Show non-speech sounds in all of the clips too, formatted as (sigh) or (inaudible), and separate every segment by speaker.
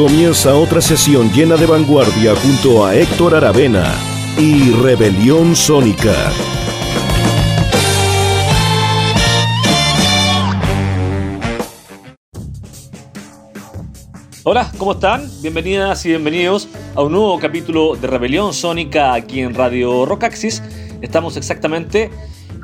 Speaker 1: Comienza otra sesión llena de vanguardia junto a Héctor Aravena y Rebelión Sónica.
Speaker 2: Hola, ¿cómo están? Bienvenidas y bienvenidos a un nuevo capítulo de Rebelión Sónica aquí en Radio Rockaxis. Estamos exactamente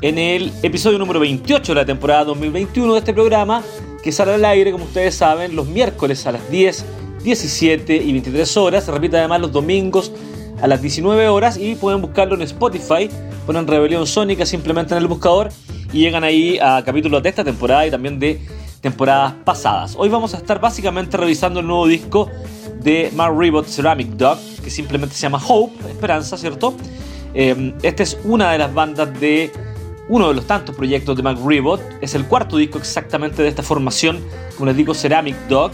Speaker 2: en el episodio número 28 de la temporada 2021 de este programa que sale al aire, como ustedes saben, los miércoles a las 10, 17 y 23 horas. Se repite además los domingos a las 19 horas y pueden buscarlo en Spotify. Ponen Rebelión Sónica simplemente en el buscador y llegan ahí a capítulos de esta temporada y también de temporadas pasadas. Hoy vamos a estar básicamente revisando el nuevo disco de Mark Ceramic Dog, que simplemente se llama Hope, Esperanza, ¿cierto? Eh, esta es una de las bandas de uno de los tantos proyectos de Mark. Es el cuarto disco exactamente de esta formación, como les digo, Ceramic Dog,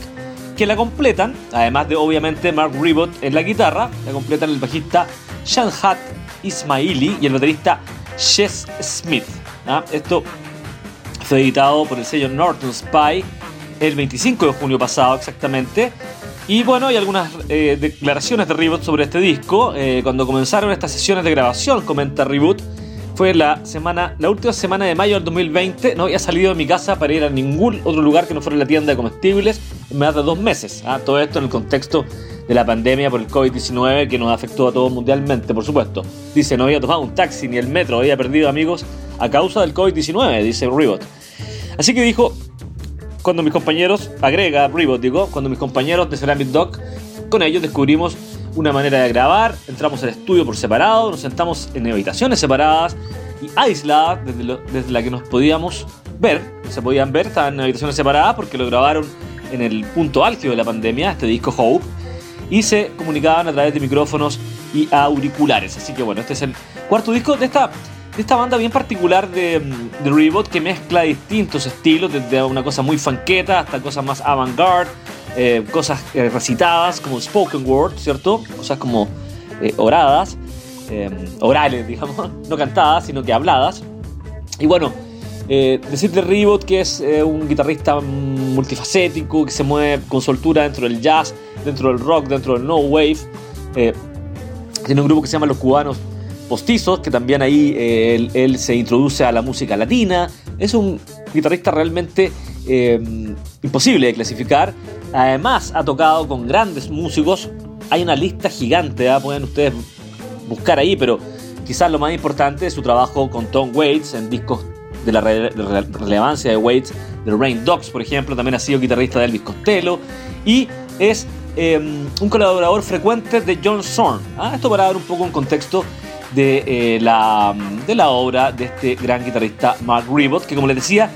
Speaker 2: que la completan, además de obviamente Mark Ribot en la guitarra, la completan el bajista Shanhat Ismaili y el baterista Jess Smith. ¿ah? Esto fue editado por el sello Norton Spy el 25 de junio pasado exactamente. Y bueno, hay algunas eh, declaraciones de Reboot sobre este disco. Eh, cuando comenzaron estas sesiones de grabación, comenta Reboot, fue la semana, la última semana de mayo del 2020. No había salido de mi casa para ir a ningún otro lugar que no fuera la tienda de comestibles en más de dos meses. ¿ah? Todo esto en el contexto de la pandemia por el COVID-19 que nos afectó a todos mundialmente, por supuesto. Dice, no había tomado un taxi ni el metro, había perdido amigos a causa del COVID-19, dice Ribot. Así que dijo, cuando mis compañeros, agrega Ribot, digo, cuando mis compañeros de Ceramic Dog, con ellos descubrimos una manera de grabar, entramos al estudio por separado, nos sentamos en habitaciones separadas y aisladas desde, desde la que nos podíamos ver, se podían ver, estaban en habitaciones separadas porque lo grabaron en el punto álgido de la pandemia, este disco Hope, y se comunicaban a través de micrófonos y auriculares. Así que bueno, este es el cuarto disco de esta, de esta banda bien particular de, de Rebot que mezcla distintos estilos, desde una cosa muy fanqueta hasta cosas más avant-garde, eh, cosas eh, recitadas como spoken word, ¿cierto? Cosas como eh, oradas, orales, (laughs) digamos, no cantadas, sino que habladas. Y bueno, decir de Rebot que es un guitarrista multifacético, que se mueve con soltura dentro del jazz, dentro del rock, dentro del no wave. tiene un grupo que se llama Los Cubanos Postizos, que también ahí él, se introduce a la música latina. Es un guitarrista realmente imposible de clasificar. Además, ha tocado con grandes músicos. Hay una lista gigante, ¿eh? pueden ustedes buscar ahí, pero quizás lo más importante es su trabajo con Tom Waits en discos de la relevancia de Waits, de Rain Dogs, por ejemplo. También ha sido guitarrista de Elvis Costello y es eh, un colaborador frecuente de John Zorn. ¿ah? Esto para dar un poco un contexto de, eh, la, de la obra de este gran guitarrista Mark Ribot, que como les decía,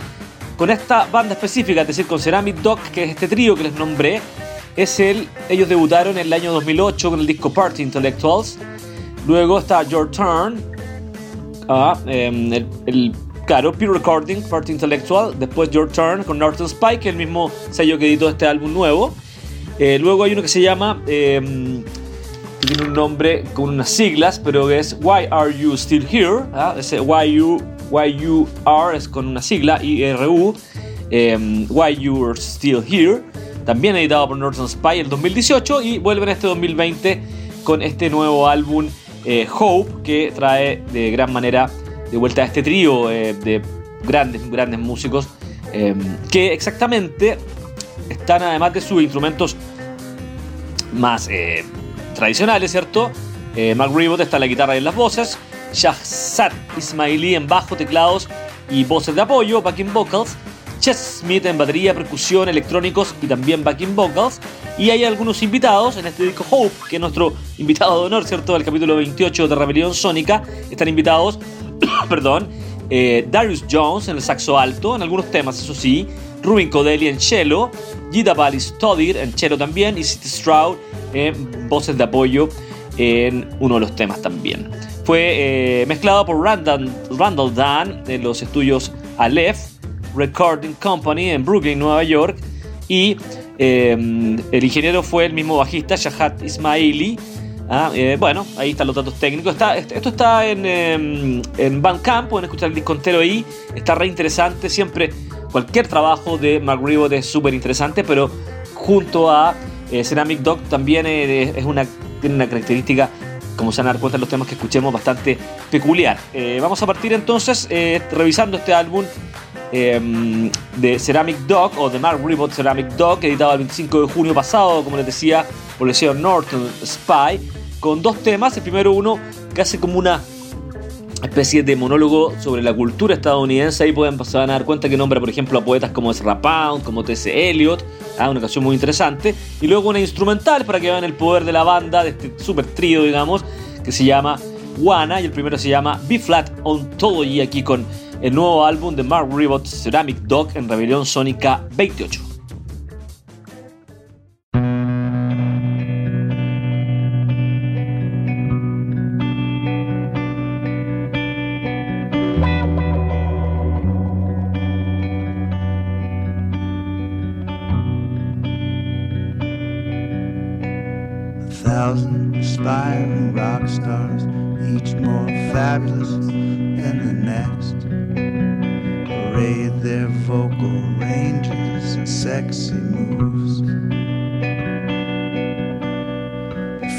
Speaker 2: con esta banda específica, es decir, con Ceramic Dog, que es este trío que les nombré, es el, ellos debutaron en el año 2008 con el disco Party Intellectuals. Luego está Your Turn, ah, em, el, el, claro, Recording, Party Intellectual. Después Your Turn con Norton Spike, el mismo sello que editó este álbum nuevo. Eh, luego hay uno que se llama, eh, tiene un nombre con unas siglas, pero es Why Are You Still Here? ¿ah? Ese Why You YUR es con una sigla, IRU, eh, Why You're Still Here, también editado por Norton Spy el 2018 y vuelven este 2020 con este nuevo álbum eh, Hope que trae de gran manera de vuelta a este trío eh, de grandes, grandes músicos eh, que exactamente están además de sus instrumentos más eh, tradicionales, ¿cierto? Mark Ribot está en la guitarra y en las voces, Shahzad Ismaili en bajo, teclados y voces de apoyo, backing vocals, Chess Smith en batería, percusión, electrónicos y también backing vocals. Y hay algunos invitados en este disco Hope, que es nuestro (laughs) invitado de honor, ¿cierto? Del capítulo 28 de Rebelión Sónica. Están invitados, (coughs) perdón, eh, Darius Jones en el saxo alto, en algunos temas, eso sí, Rubin Codelli en cello, Gita Stodir en cello también y City Stroud en voces de apoyo en uno de los temas también. Fue eh, mezclado por Randall, Dan en los estudios Aleph Recording Company en Brooklyn, Nueva York y em, el ingeniero fue el mismo bajista, Shahat Ismaili. Ah, eh, bueno, ahí están los datos técnicos. Esto está en, eh, en Bandcamp, pueden escuchar el disco entero ahí. Está re interesante. Siempre cualquier trabajo de Mark Ribot es súper interesante, pero junto a eh, Ceramic Dog también es una, tiene una característica, como se van a dar cuenta en los temas que escuchemos, bastante peculiar. vamos a partir entonces revisando este álbum Em, de Ceramic Dog o de Mark Ribot Ceramic Dog, editado el 25 de junio pasado, como les decía, por el sello Norton Spy, con dos temas. El primero uno que hace como una especie de monólogo sobre la cultura estadounidense. Ahí pueden, se van a dar cuenta que nombra, por ejemplo, a poetas como Ezra Pound, como T.C. Eliot, ah, una canción muy interesante. Y luego una instrumental para que vean el poder de la banda, de este super trío, digamos, que se llama Wanna. Y el primero se llama B-Flat Ontology, aquí con el nuevo álbum de Mark Ribot Ceramic Dog en Rebelión Sónica 28.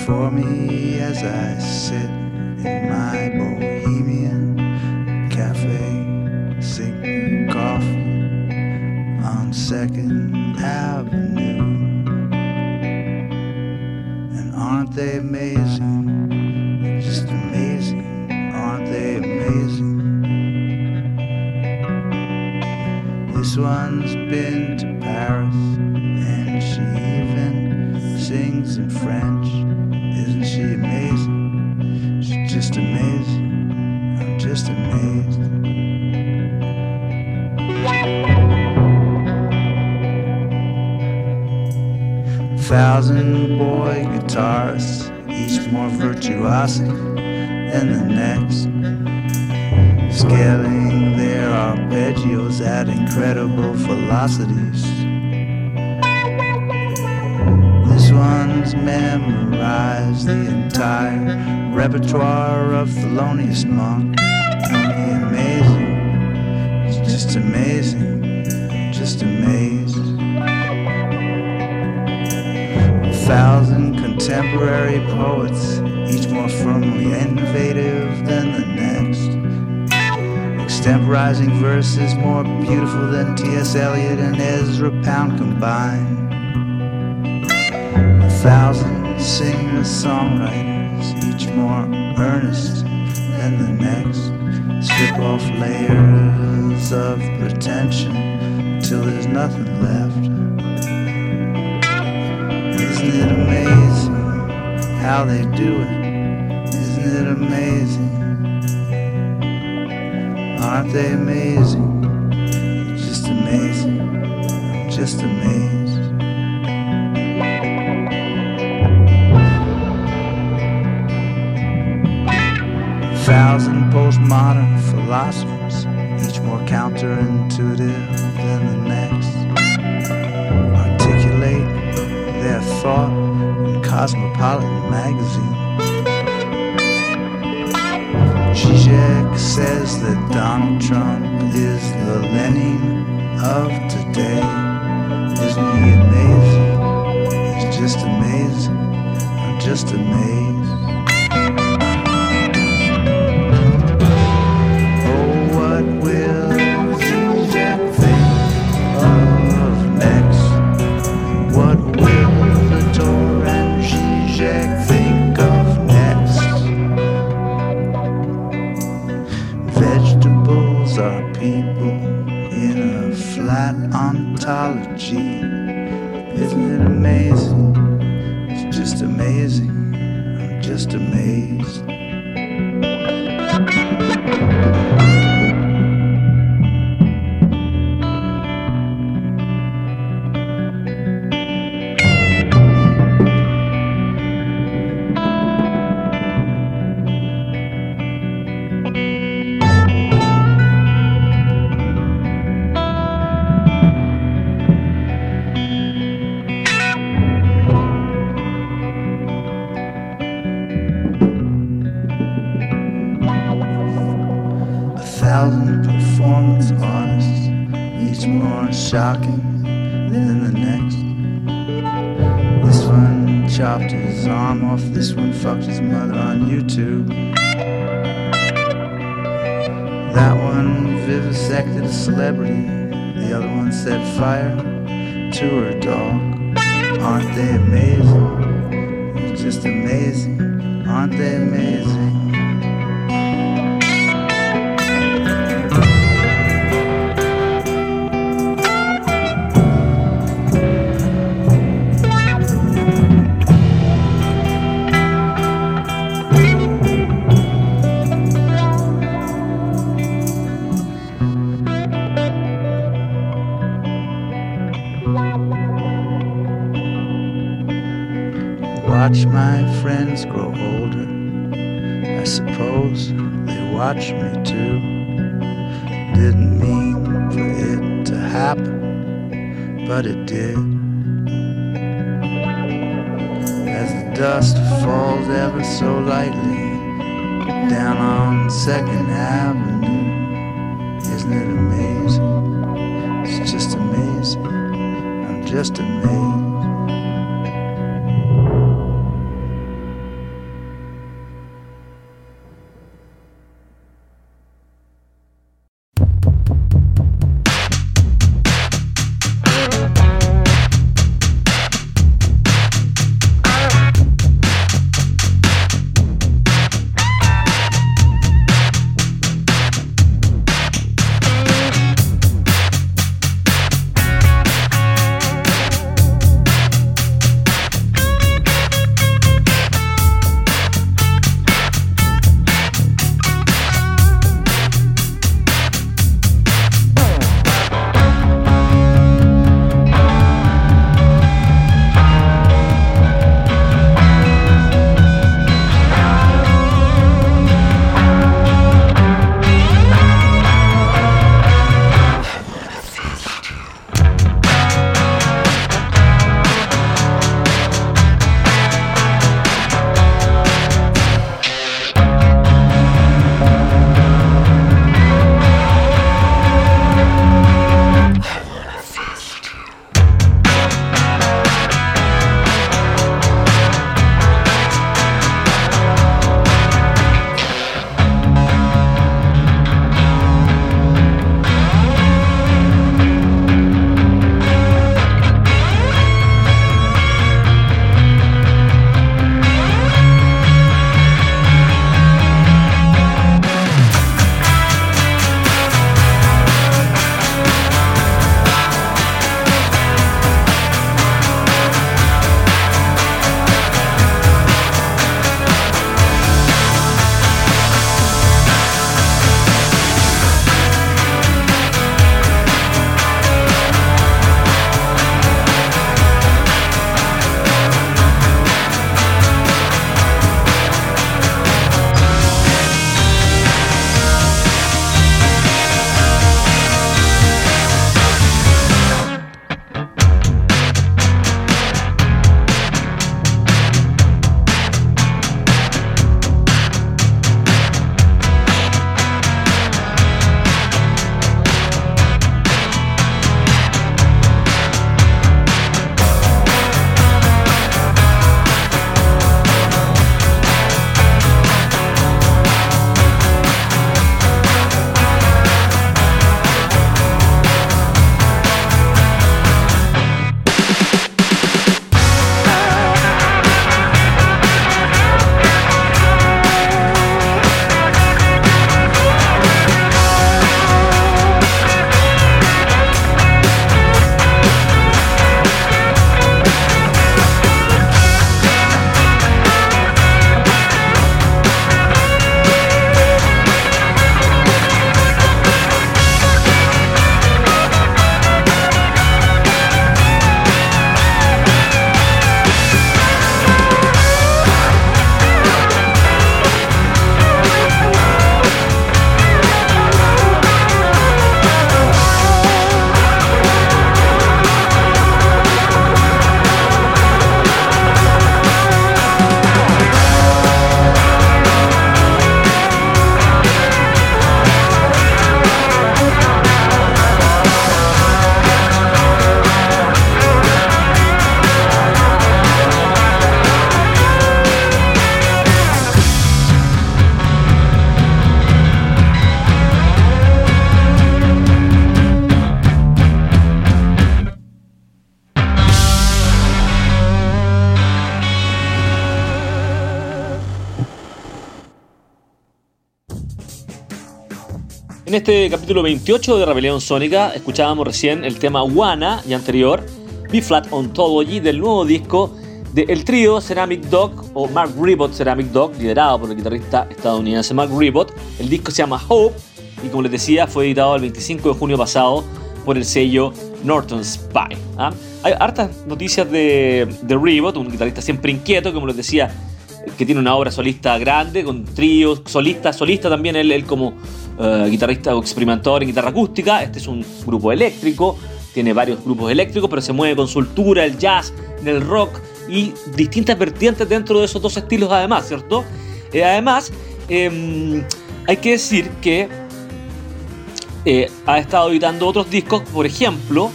Speaker 3: Before me as I sit in my bohemian cafe, sipping coffee on Second Avenue. And aren't they amazing? Just amazing. Aren't they amazing? This one's been Thousand boy guitarists, each more virtuosic than the next scaling their arpeggios at incredible velocities. This one's memorized the entire repertoire of Thelonious Monk. Amazing, it's just amazing, just amazed. Thousand contemporary poets, each more firmly innovative than the next extemporizing verses more beautiful than T.S. Eliot and Ezra Pound combined. A thousand singer-songwriters, each more earnest than the next, strip off layers of pretension till there's nothing left. How they do it? Isn't it amazing? Aren't they amazing? Just amazing. Just amazed. Thousand postmodern philosophers, each more counterintuitive than the next, articulate their thought Cosmopolitan magazine. Zizek says that Donald Trump is the Lenin of today. Isn't he amazing? He's just amazing. I'm just amazed.
Speaker 2: Este capítulo 28 de Rebelión Sónica escuchábamos recién el tema Wanna y anterior B-Flat Ontology del nuevo disco del trío Ceramic Dog o Mark Ribot Ceramic Dog, liderado por el guitarrista estadounidense Mark Ribot. El disco se llama Hope y como les decía fue editado el 25 de junio pasado por el sello Norton Spy. ¿ah? Hay hartas noticias de, de Ribot, un guitarrista siempre inquieto, como les decía, que tiene una obra solista grande, con tríos, solista, solista también, él, como uh, guitarrista o experimentador en guitarra acústica. Este es un grupo eléctrico, tiene varios grupos eléctricos, pero se mueve con soltura, el jazz, el rock y distintas vertientes dentro de esos dos estilos además, ¿cierto? Eh, además, eh, hay que decir que eh, ha estado editando otros discos, por ejemplo,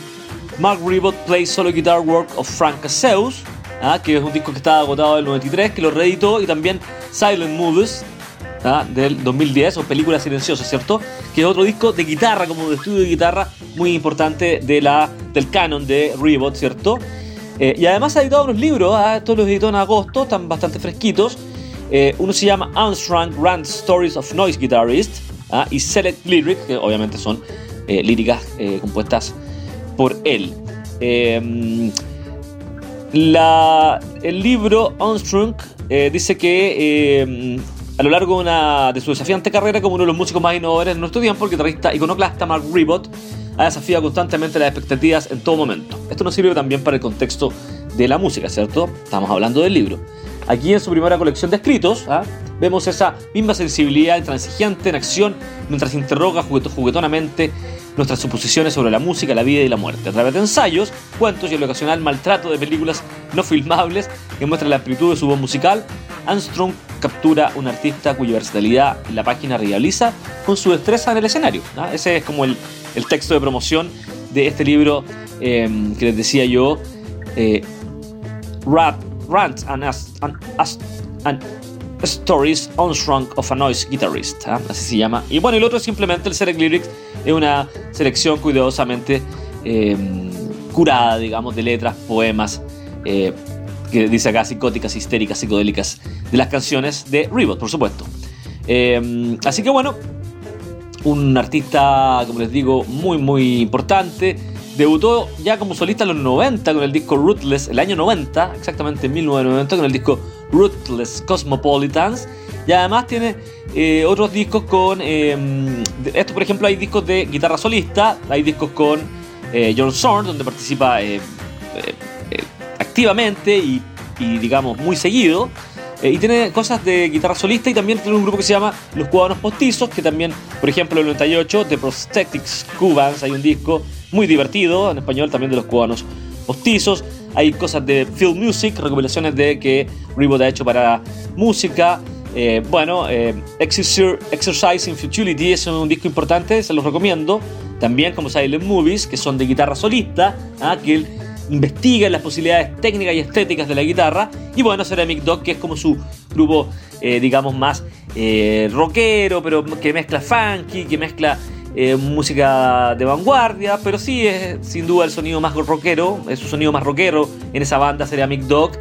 Speaker 2: Mark Ribot Plays Solo Guitar Work of Frank Caseus, ¿ah? que es un disco que estaba agotado en el 93, que lo reeditó, y también Silent Movies ¿ah? del 2010, o Película Silenciosa, ¿cierto? Que es otro disco de guitarra, como de estudio de guitarra, muy importante de la, del canon de Ribot, ¿cierto? Eh, y además ha editado unos libros, ¿ah? estos los editó en agosto, están bastante fresquitos. Eh, uno se llama Armstrong Grand Stories of Noise Guitarist y Select Lyrics, que obviamente son eh, líricas compuestas por él. El libro Armstrong dice que em, a lo largo de, una, de, su desafiante carrera como uno de los músicos más innovadores de nuestro tiempo, el guitarrista iconoclasta Mark Ribot ha desafiado constantemente las expectativas en todo momento. Esto nos sirve también para el contexto de la música, ¿cierto? Estamos hablando del libro. Aquí en su primera colección de escritos, ¿ah? vemos esa misma sensibilidad intransigente en acción mientras interroga juguetonamente nuestras suposiciones sobre la música, la vida y la muerte. A través de ensayos, cuentos y el ocasional maltrato de películas no filmables que muestran la amplitud de su voz musical, Armstrong captura un artista cuya versatilidad la página realiza con su destreza en el escenario. ¿ah? Ese es como el, el texto de promoción de este libro em, que les decía yo, eh, Rap, Rants and, Stories Unstrung of a Noise Guitarist, ¿ah? así se llama. Y bueno, el otro es simplemente el Select Lyrics, es una selección cuidadosamente em, curada, digamos, de letras, poemas, eh, que dice acá psicóticas, histéricas, psicodélicas, de las canciones de Ribot, por supuesto. Em, así que bueno, un artista, como les digo, muy muy importante. Debutó ya como solista en los 90 con el disco Rootless, el año 90, exactamente en 1990, con el disco Rootless Cosmopolitans. Y además tiene eh, otros discos con... Eh, esto, por ejemplo, hay discos de guitarra solista, hay discos con eh, John Zorn, donde participa activamente y, y, digamos, muy seguido. Y tiene cosas de guitarra solista y también tiene un grupo que se llama Los Cubanos Postizos, que también, por ejemplo, en el 98 de Prosthetics Cubans hay un disco muy divertido, en español también de Los Cubanos Postizos. Hay cosas de Field Music, recopilaciones de que Ribot ha hecho para música. Eh, bueno, eh, Exercise in Futility es un disco importante, se los recomiendo. También como Silent Movies, que son de guitarra solista, ¿ah? que investiga las posibilidades técnicas y estéticas de la guitarra. Y bueno, Ceramic Dog, que es como su grupo, eh, digamos, más eh, rockero, pero que mezcla funky, que mezcla eh, música de vanguardia, pero sí es sin duda el sonido más rockero, es su sonido más rockero en esa banda Ceramic Dog.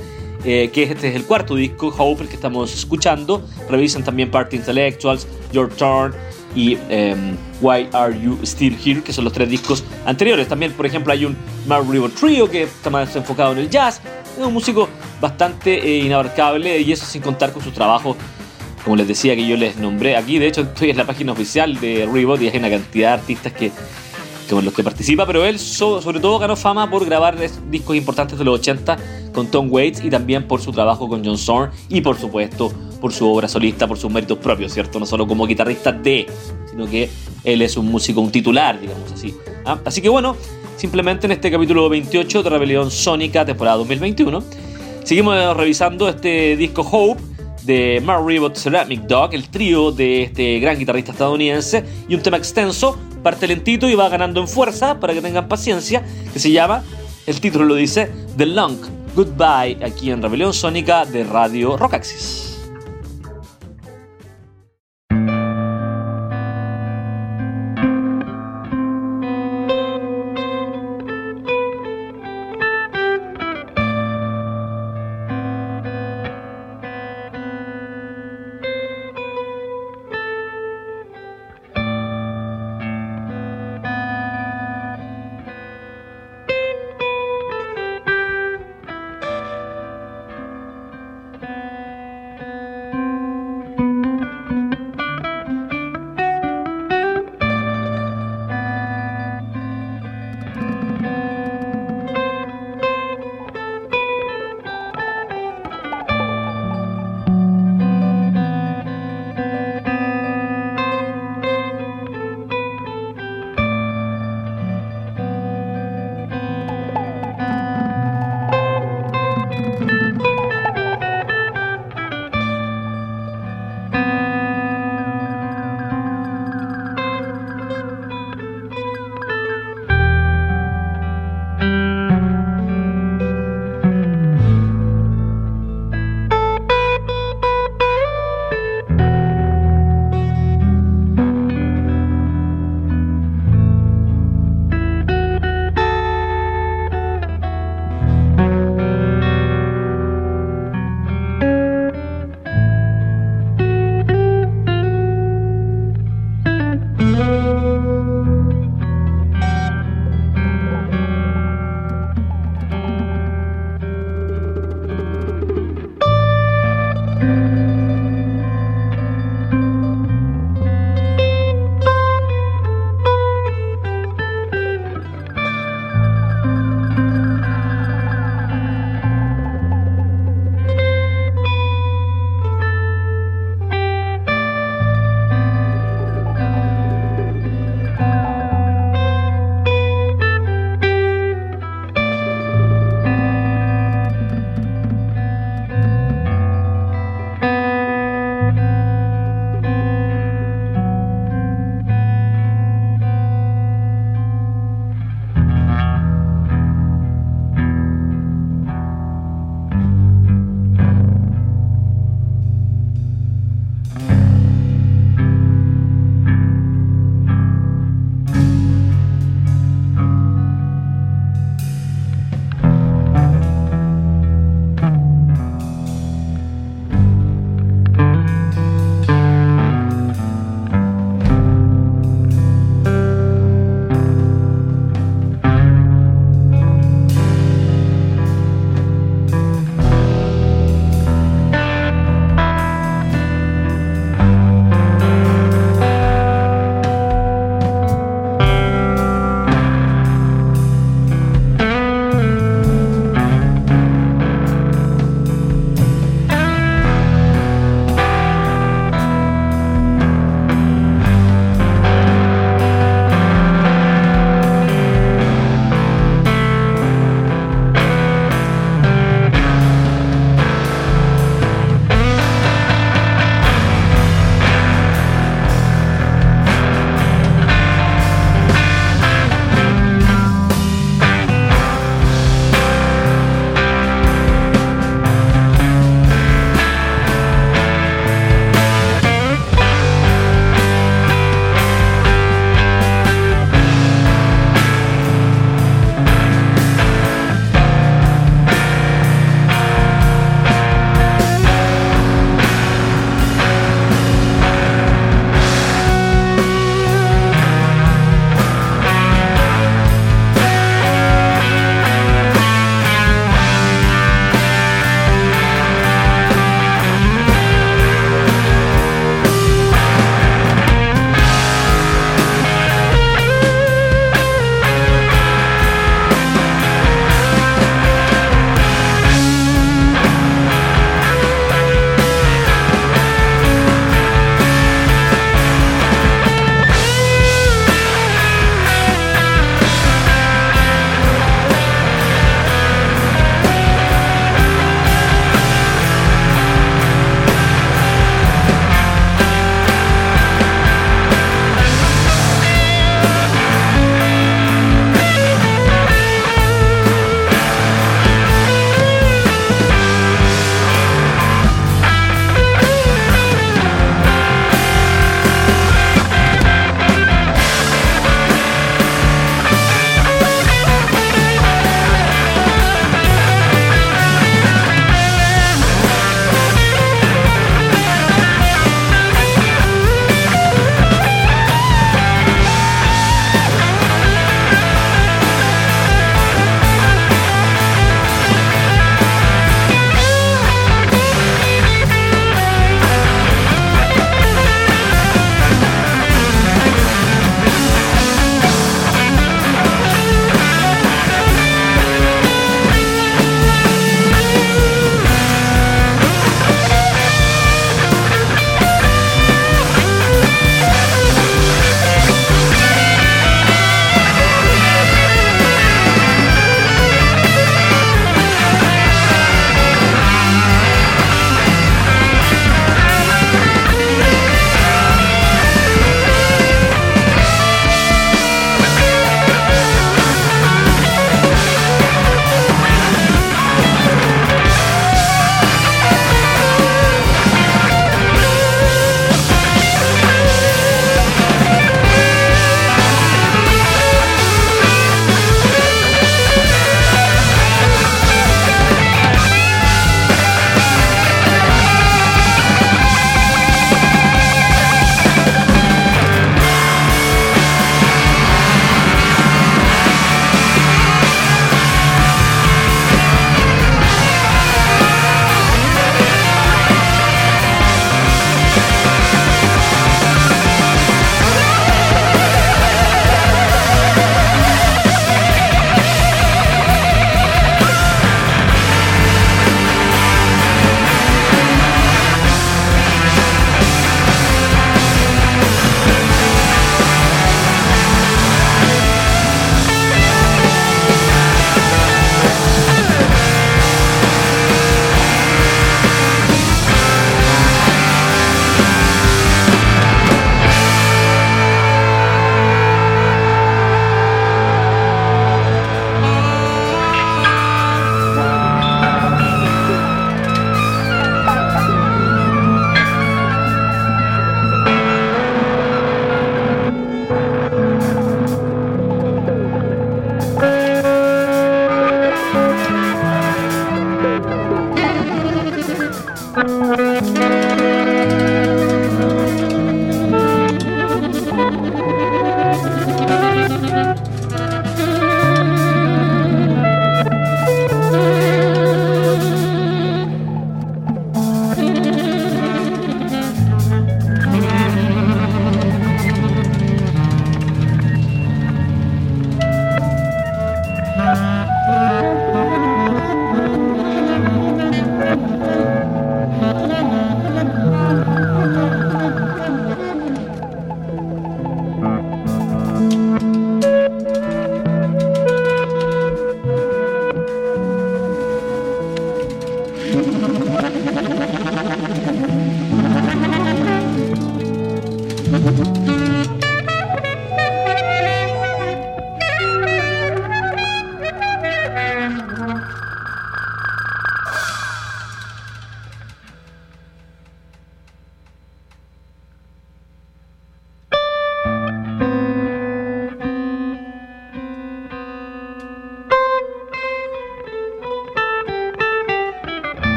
Speaker 2: que este es el cuarto disco, Hope, el que estamos escuchando. Revisen también Party Intellectuals, Your Turn, y em, Why Are You Still Here, que son los tres discos anteriores. También, por ejemplo, hay un Mark River Trio que está más enfocado en el jazz. Es un músico bastante eh, inabarcable y eso sin contar con sus trabajos, como les decía que yo les nombré aquí. De hecho, estoy en la página oficial de Ribot y hay una cantidad de artistas que con los que participa, pero él sobre todo ganó fama por grabar discos importantes de los 80 con Tom Waits y también por su trabajo con John Zorn y por supuesto por su obra solista, por sus méritos propios, ¿cierto? No solo como guitarrista de, sino que él es un músico, un titular, digamos así. ¿ah? Así que bueno, simplemente en este capítulo 28 de Rebelión Sónica, temporada 2021, seguimos revisando este disco Hope de Mark Ribot Ceramic Dog, el trío de este gran guitarrista estadounidense, y un tema extenso, parte lentito y va ganando en fuerza para que tengan paciencia, que se llama, el título lo dice, The Long Goodbye, aquí en Rebelión Sónica de Radio Rockaxis.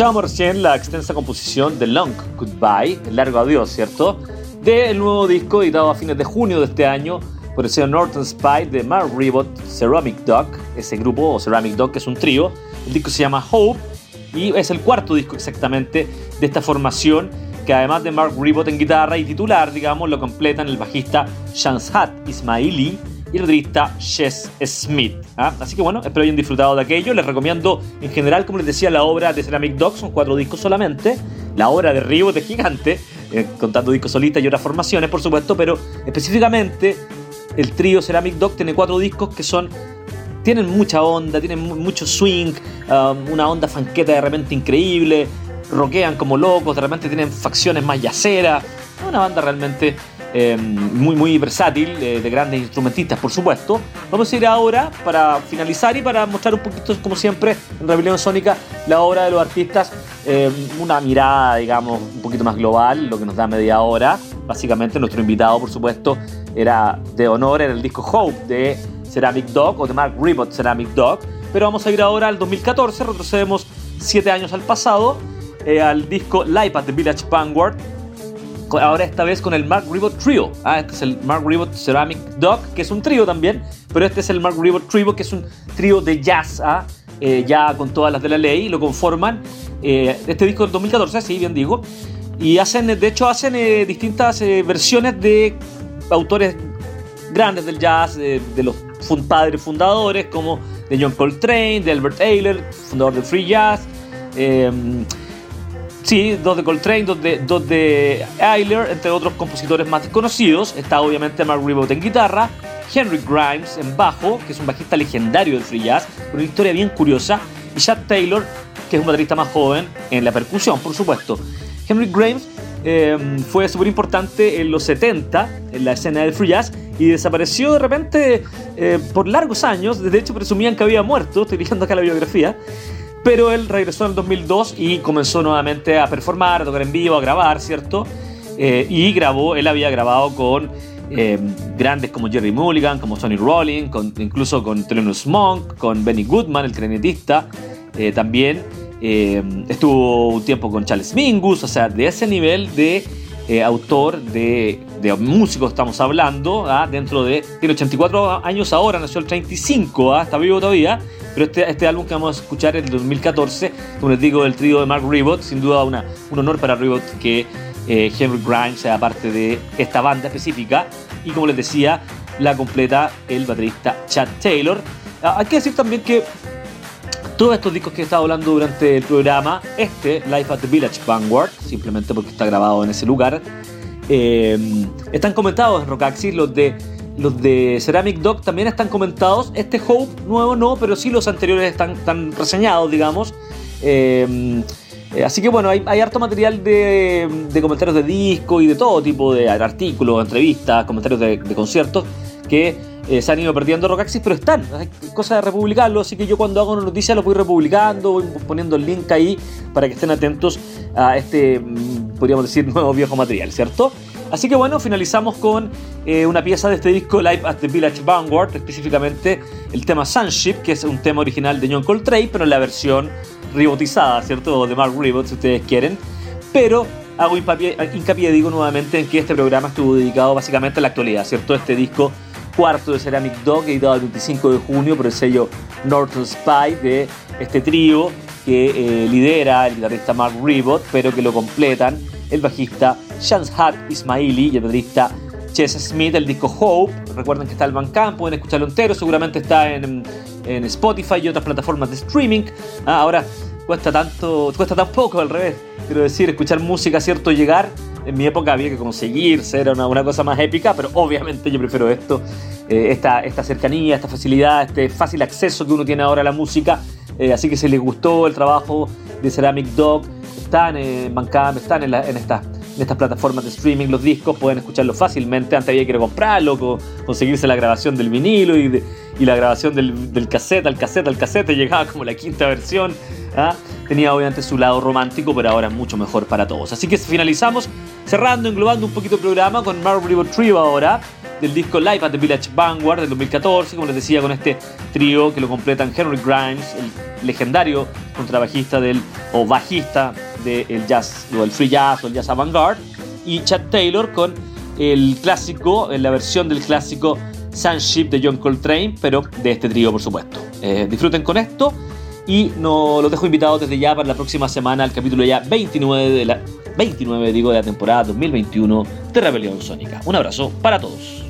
Speaker 2: Escuchábamos recién la extensa composición de Long Goodbye, el largo adiós, ¿cierto? Del nuevo disco editado a fines de junio de este año por el sello Norton Spy de Mark Ribot Ceramic Dog, ese grupo, o Ceramic Dog, que es un trío. El disco se llama Hope y es el cuarto disco exactamente de esta formación que además de Mark Ribot en guitarra y titular, digamos, lo completan el bajista Shanshat Ismaili y el baterista Chess Smith. ¿ah? Así que bueno, espero hayan disfrutado de aquello. Les recomiendo en general, como les decía, la obra de Ceramic Dog, son cuatro discos solamente. La obra de Ribot es gigante, eh, contando discos solistas y otras formaciones, por supuesto, pero específicamente el trío Ceramic Dog tiene cuatro discos que son tienen mucha onda, tienen mucho swing, um, una onda fanqueta de repente increíble, rockean como locos, de repente tienen facciones más yaceras. Una banda realmente eh, muy, muy versátil, eh, de grandes instrumentistas, por supuesto. Vamos a ir ahora para finalizar y para mostrar un poquito, como siempre, en Rebelión Sónica, la obra de los artistas, eh, una mirada, digamos, un poquito más global, lo que nos da media hora. Básicamente, nuestro invitado, por supuesto, era de honor en el disco Hope de Ceramic Dog o de Mark Ribot Ceramic Dog. Pero vamos a ir ahora al 2014, retrocedemos siete años al pasado, al disco Live at the Village Vanguard ahora esta vez con el Mark Ribot Trio. Ah, este es el Mark Ribot Ceramic Dog, que es un trío también, pero este es el Mark Ribot Trio, que es un trío de jazz, ¿ah? eh, ya con todas las de la ley, lo conforman. Eh, este disco del 2014, sí, bien digo. Y hacen, de hecho, hacen eh, distintas versiones de autores grandes del jazz, de los padres fundadores, como de John Coltrane, de Albert Ayler, fundador del Free Jazz. Sí, dos de Coltrane, dos de, dos entre otros compositores más desconocidos. Está obviamente Mark Ribot en guitarra, Henry Grimes en bajo, que es un bajista legendario del free jazz, con una historia bien curiosa, y Chad Taylor, que es un baterista más joven, en la percusión, por supuesto. Henry Grimes em, fue súper importante en los 70 en la escena del free jazz y desapareció de repente eh, por largos años. De hecho, presumían que había muerto. Estoy leyendo acá la biografía. Pero él regresó en el 2002 y comenzó nuevamente a performar, a tocar en vivo, a grabar, ¿cierto? Eh, y grabó, él había grabado con eh, grandes como Jerry Mulligan, como Sonny Rollins, incluso con Thelonious Monk, con Benny Goodman, el clarinetista. Eh, también estuvo un tiempo con Charles Mingus, o sea, de ese nivel de autor, de, de, músico estamos hablando, ¿ah? dentro de... Tiene 84 años ahora, nació el 35, ¿ah? está vivo todavía pero este, este álbum que vamos a escuchar es el 2014, como les digo, del trío de Mark Ribot, sin duda una, un honor para Ribot que eh, Henry Grimes sea parte de esta banda específica. Y como les decía, la completa el baterista Chad Taylor. Ah, hay que decir también que todos estos discos que he estado hablando durante el programa, este, Life at the Village Vanguard, simplemente porque está grabado en ese lugar, eh, están comentados en Rockaxis, los de los de Ceramic Dog también están comentados. Este Hope nuevo no, pero sí los anteriores están, están reseñados, digamos. Em, eh, así que bueno, hay, harto material de, comentarios de disco y de todo tipo de artículos, entrevistas, comentarios de, conciertos que eh, se han ido perdiendo Rockaxis, pero están. Hay cosas de republicarlo, así que yo cuando hago una noticia lo voy republicando, voy poniendo el link ahí para que estén atentos a este, mm, podríamos decir, (laughs) nuevo viejo material, ¿cierto? Así que bueno, finalizamos con eh, una pieza de este disco Live at the Village Vanguard, específicamente el tema Sunship, que es un tema original de John Coltrane, pero en la versión rebotizada, ¿cierto? De Mark Ribot, si ustedes quieren. Pero hago hincapié, hincapié, digo nuevamente, en que este programa estuvo dedicado básicamente a la actualidad, ¿cierto? Este disco cuarto de Ceramic Dog, editado el 25 de junio por el sello Norton Spy de este trío que eh, lidera el guitarrista Mark Ribot, pero que lo completan el bajista Shanshat Ismaili y el baterista Chess Smith, el disco Hope. Recuerden que está el Bandcamp, pueden escucharlo entero, seguramente está en, Spotify y otras plataformas de streaming. Ah, ahora cuesta tanto, cuesta tan poco al revés. Quiero decir, escuchar música, cierto, llegar. En mi época había que conseguirse, era una, cosa más épica, pero obviamente yo prefiero esto, eh, esta, cercanía, esta facilidad, este fácil acceso que uno tiene ahora a la música. Eh, así que si les gustó el trabajo de Ceramic Dog, están en Bandcamp, están en, en, esta, en estas plataformas de streaming los discos, pueden escucharlo fácilmente. Antes había que comprarlo, conseguirse la grabación del vinilo y, y la grabación del, del cassette al cassette al cassette, llegaba como la quinta versión. ¿Ah? Tenía obviamente su lado romántico, pero ahora es mucho mejor para todos. Así que finalizamos Cerrando, englobando un poquito el programa con Marbury Trio ahora, del disco Live at the Village Vanguard del 2014, como les decía, con este trío que lo completan Henry Grimes, el legendario contrabajista del, o bajista del jazz, o el free jazz o el jazz avant-garde, y Chad Taylor con el clásico, la versión del clásico Sunship de John Coltrane, pero de este trío, por supuesto. Eh, disfruten con esto y no, los dejo invitados desde ya para la próxima semana al capítulo ya 29 de la 29 digo de la temporada 2021 de Rebelión Sónica. Un abrazo para todos.